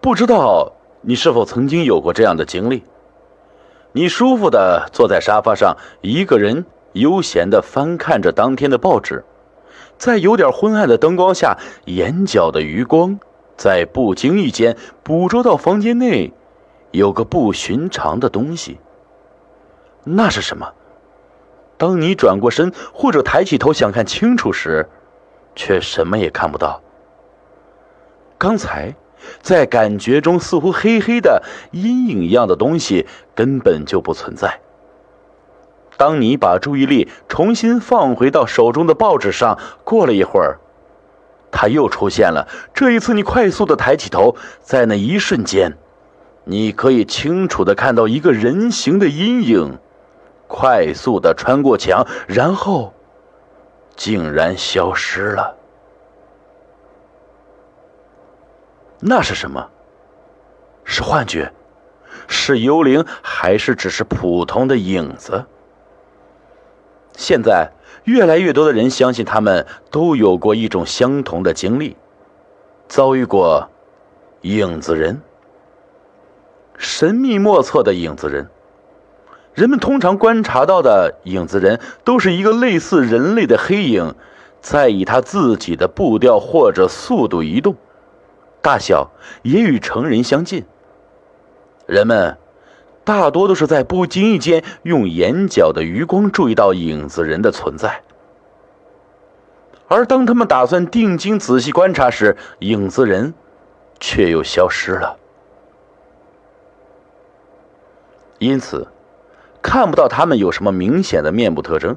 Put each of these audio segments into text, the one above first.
不知道你是否曾经有过这样的经历？你舒服的坐在沙发上，一个人悠闲的翻看着当天的报纸，在有点昏暗的灯光下，眼角的余光在不经意间捕捉到房间内有个不寻常的东西。那是什么？当你转过身或者抬起头想看清楚时，却什么也看不到。刚才。在感觉中，似乎黑黑的阴影一样的东西根本就不存在。当你把注意力重新放回到手中的报纸上，过了一会儿，它又出现了。这一次，你快速的抬起头，在那一瞬间，你可以清楚的看到一个人形的阴影，快速的穿过墙，然后竟然消失了。那是什么？是幻觉，是幽灵，还是只是普通的影子？现在，越来越多的人相信他们都有过一种相同的经历，遭遇过影子人，神秘莫测的影子人。人们通常观察到的影子人，都是一个类似人类的黑影，在以他自己的步调或者速度移动。大小也与成人相近。人们大多都是在不经意间用眼角的余光注意到影子人的存在，而当他们打算定睛仔细观察时，影子人却又消失了。因此，看不到他们有什么明显的面部特征。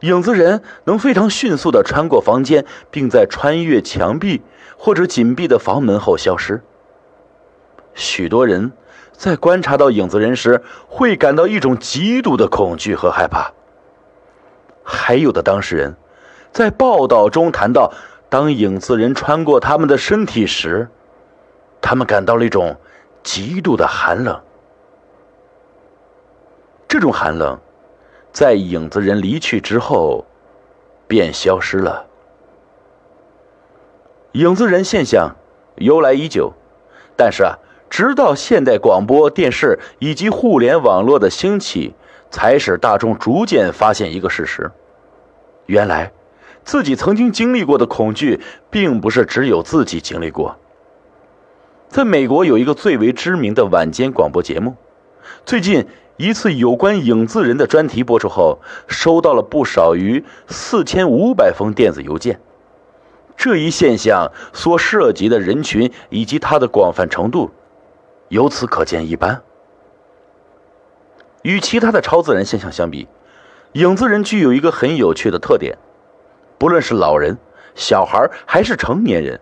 影子人能非常迅速地穿过房间，并在穿越墙壁或者紧闭的房门后消失。许多人在观察到影子人时，会感到一种极度的恐惧和害怕。还有的当事人，在报道中谈到，当影子人穿过他们的身体时，他们感到了一种极度的寒冷。这种寒冷。在影子人离去之后，便消失了。影子人现象由来已久，但是啊，直到现代广播电视以及互联网络的兴起，才使大众逐渐发现一个事实：原来自己曾经经历过的恐惧，并不是只有自己经历过。在美国有一个最为知名的晚间广播节目，最近。一次有关影子人的专题播出后，收到了不少于四千五百封电子邮件。这一现象所涉及的人群以及它的广泛程度，由此可见一斑。与其他的超自然现象相比，影子人具有一个很有趣的特点：不论是老人、小孩还是成年人，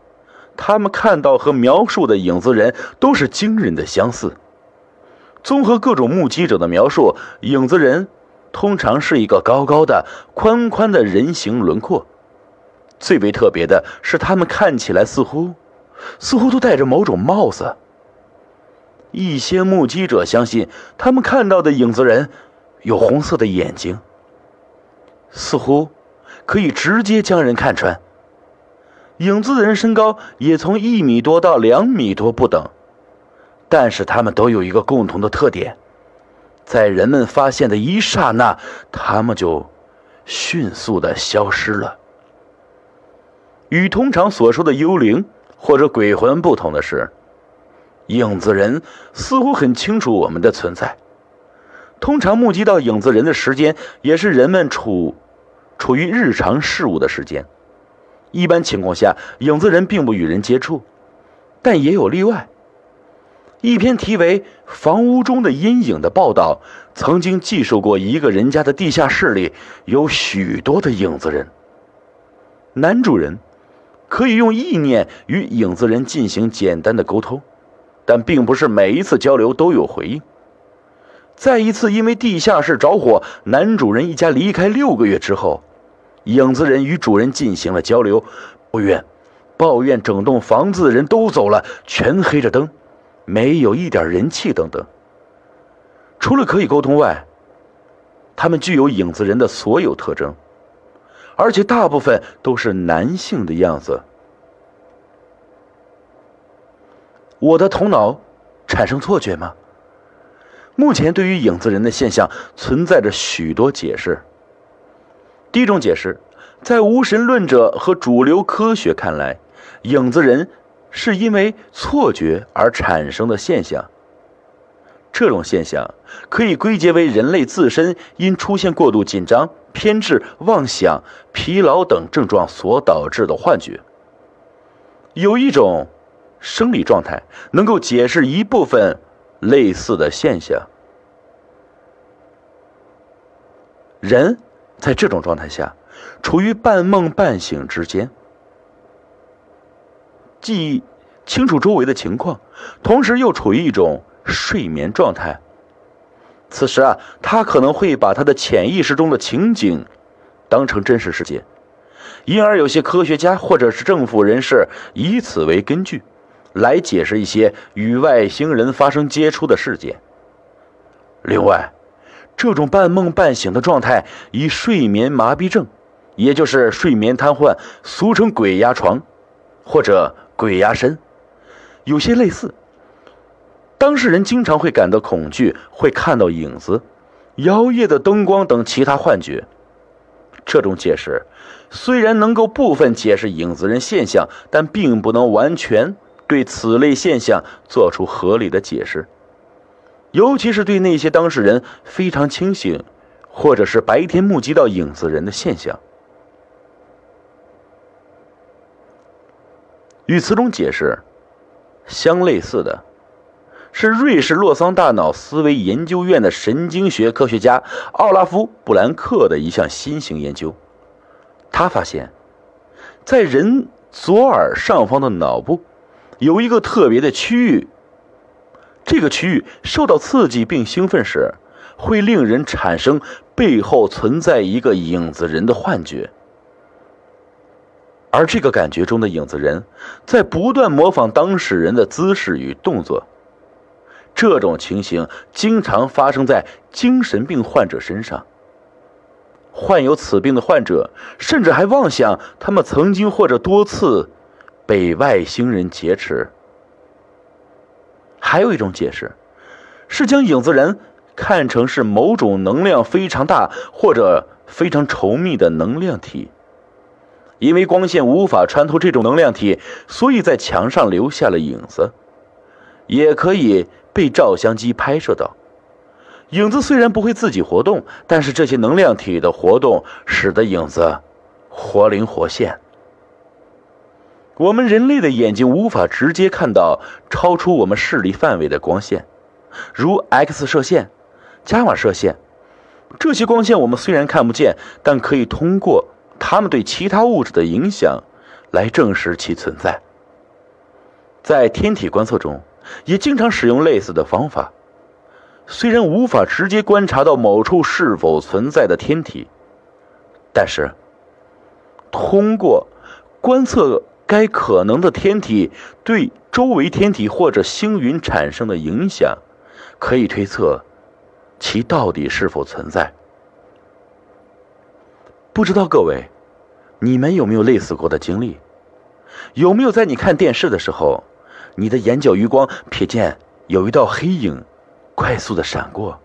他们看到和描述的影子人都是惊人的相似。综合各种目击者的描述，影子人通常是一个高高的、宽宽的人形轮廓。最为特别的是，他们看起来似乎，似乎都戴着某种帽子。一些目击者相信，他们看到的影子人有红色的眼睛，似乎可以直接将人看穿。影子人身高也从一米多到两米多不等。但是他们都有一个共同的特点，在人们发现的一刹那，他们就迅速的消失了。与通常所说的幽灵或者鬼魂不同的是，影子人似乎很清楚我们的存在。通常目击到影子人的时间，也是人们处处于日常事务的时间。一般情况下，影子人并不与人接触，但也有例外。一篇题为《房屋中的阴影》的报道，曾经记述过一个人家的地下室里有许多的影子人。男主人可以用意念与影子人进行简单的沟通，但并不是每一次交流都有回应。在一次因为地下室着火，男主人一家离开六个月之后，影子人与主人进行了交流，抱怨，抱怨整栋房子的人都走了，全黑着灯。没有一点人气等等。除了可以沟通外，他们具有影子人的所有特征，而且大部分都是男性的样子。我的头脑产生错觉吗？目前对于影子人的现象存在着许多解释。第一种解释，在无神论者和主流科学看来，影子人是因为错觉而产生的现象。这种现象可以归结为人类自身因出现过度紧张、偏执、妄想、疲劳等症状所导致的幻觉。有一种生理状态能够解释一部分类似的现象。人在这种状态下，处于半梦半醒之间，记忆清楚周围的情况，同时又处于一种睡眠状态。此时啊，他可能会把他的潜意识中的情景当成真实世界。因而，有些科学家或者是政府人士以此为根据，来解释一些与外星人发生接触的事件。另外，这种半梦半醒的状态以睡眠麻痹症，也就是睡眠瘫痪，俗称“鬼压床”或者“鬼压身”，有些类似。当事人经常会感到恐惧，会看到影子、摇曳的灯光等其他幻觉。这种解释。虽然能够部分解释影子人现象，但并不能完全对此类现象做出合理的解释，尤其是对那些当事人非常清醒，或者是白天目击到影子人的现象。与此种解释相类似的，是瑞士洛桑大脑思维研究院的神经学科学家奥拉夫·布兰克的一项新型研究。他发现，在人左耳上方的脑部，有一个特别的区域。这个区域受到刺激并兴奋时，会令人产生背后存在一个影子人的幻觉。而这个感觉中的影子人，在不断模仿当事人的姿势与动作。这种情形经常发生在精神病患者身上。患有此病的患者，甚至还妄想他们曾经或者多次被外星人劫持。还有一种解释，是将影子人看成是某种能量非常大或者非常稠密的能量体，因为光线无法穿透这种能量体，所以在墙上留下了影子，也可以被照相机拍摄到。影子虽然不会自己活动，但是这些能量体的活动使得影子活灵活现。我们人类的眼睛无法直接看到超出我们视力范围的光线，如 X 射线、伽马射线。这些光线我们虽然看不见，但可以通过它们对其他物质的影响来证实其存在。在天体观测中，也经常使用类似的方法。虽然无法直接观察到某处是否存在的天体，但是通过观测该可能的天体对周围天体或者星云产生的影响，可以推测其到底是否存在。不知道各位，你们有没有类似过的经历？有没有在你看电视的时候，你的眼角余光瞥见有一道黑影？快速的闪过。